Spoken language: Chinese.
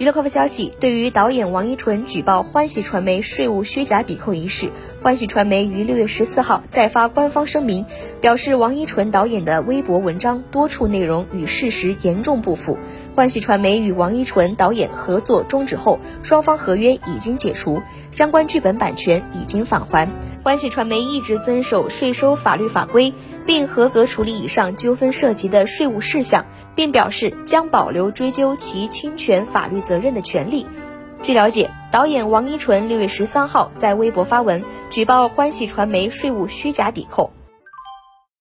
娱乐快报消息：对于导演王一淳举报欢喜传媒税务虚假抵扣一事，欢喜传媒于六月十四号再发官方声明，表示王一淳导演的微博文章多处内容与事实严重不符。欢喜传媒与王一淳导演合作终止后，双方合约已经解除，相关剧本版权已经返还。欢喜传媒一直遵守税收法律法规，并合格处理以上纠纷涉及的税务事项，并表示将保留追究其侵权法律责任的权利。据了解，导演王一淳六月十三号在微博发文举报欢喜传媒税务虚假抵扣。